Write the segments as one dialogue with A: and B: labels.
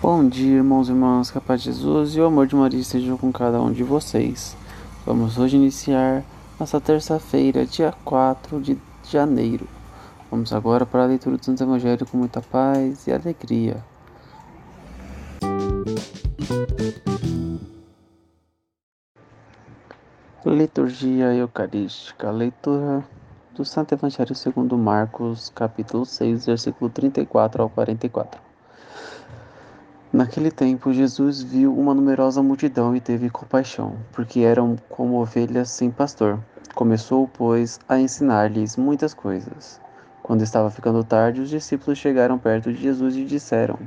A: Bom dia, irmãos e irmãs, que a paz de Jesus e o amor de Maria estejam com cada um de vocês. Vamos hoje iniciar nossa terça-feira, dia 4 de janeiro. Vamos agora para a leitura do Santo Evangelho com muita paz e alegria. Liturgia Eucarística, leitura do Santo Evangelho segundo Marcos, capítulo 6, versículo 34 ao 44. Naquele tempo, Jesus viu uma numerosa multidão e teve compaixão, porque eram como ovelhas sem pastor. Começou, pois, a ensinar-lhes muitas coisas. Quando estava ficando tarde, os discípulos chegaram perto de Jesus e disseram: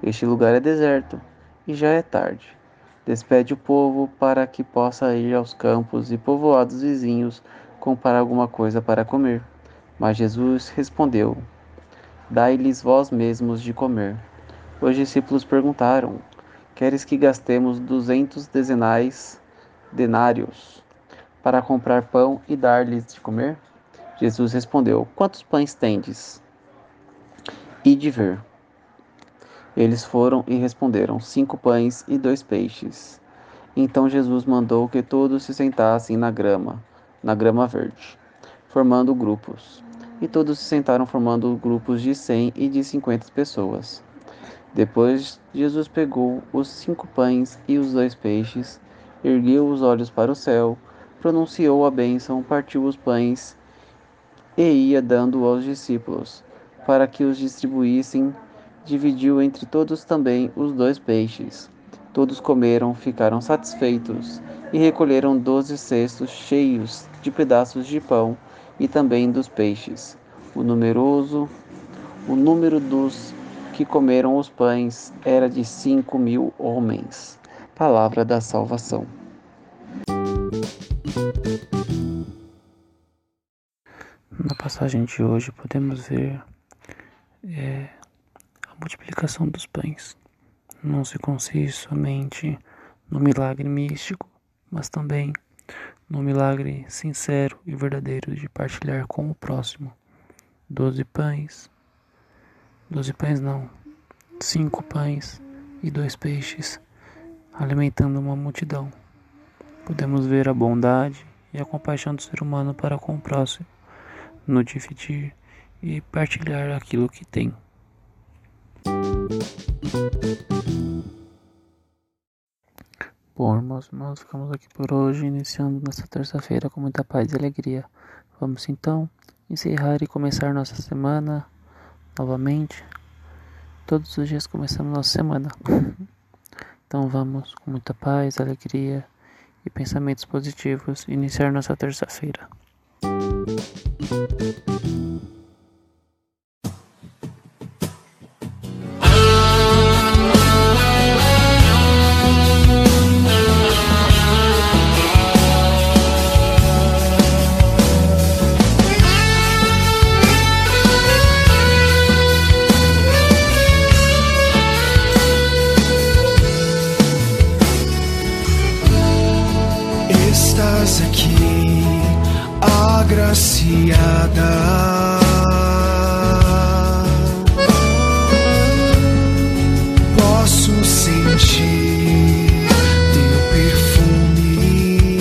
A: Este lugar é deserto e já é tarde. Despede o povo para que possa ir aos campos e povoados vizinhos comprar alguma coisa para comer. Mas Jesus respondeu: Dai-lhes vós mesmos de comer. Os discípulos perguntaram: Queres que gastemos duzentos dezenais denários para comprar pão e dar-lhes de comer? Jesus respondeu: Quantos pães tendes? E de ver. Eles foram e responderam: Cinco pães e dois peixes. Então Jesus mandou que todos se sentassem na grama, na grama verde, formando grupos. E todos se sentaram formando grupos de cem e de cinquenta pessoas. Depois Jesus pegou os cinco pães e os dois peixes, ergueu os olhos para o céu, pronunciou a bênção, partiu os pães e ia dando aos discípulos, para que os distribuíssem. Dividiu entre todos também os dois peixes. Todos comeram, ficaram satisfeitos e recolheram doze cestos cheios de pedaços de pão e também dos peixes. O numeroso, o número dos que comeram os pães era de cinco mil homens. Palavra da salvação. Na passagem de hoje podemos ver é, a multiplicação dos pães. Não se consiste somente no milagre místico, mas também no milagre sincero e verdadeiro de partilhar com o próximo. Doze pães, doze pães não, cinco pães e dois peixes, alimentando uma multidão. Podemos ver a bondade e a compaixão do ser humano para com o próximo, no dividir e partilhar aquilo que tem. Bom, irmãos, nós ficamos aqui por hoje, iniciando nossa terça-feira com muita paz e alegria. Vamos então encerrar e começar nossa semana novamente. Todos os dias começamos nossa semana. Então vamos com muita paz, alegria e pensamentos positivos iniciar nossa terça-feira.
B: aqui, agraciada. Posso sentir teu perfume.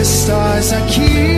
B: Estás aqui.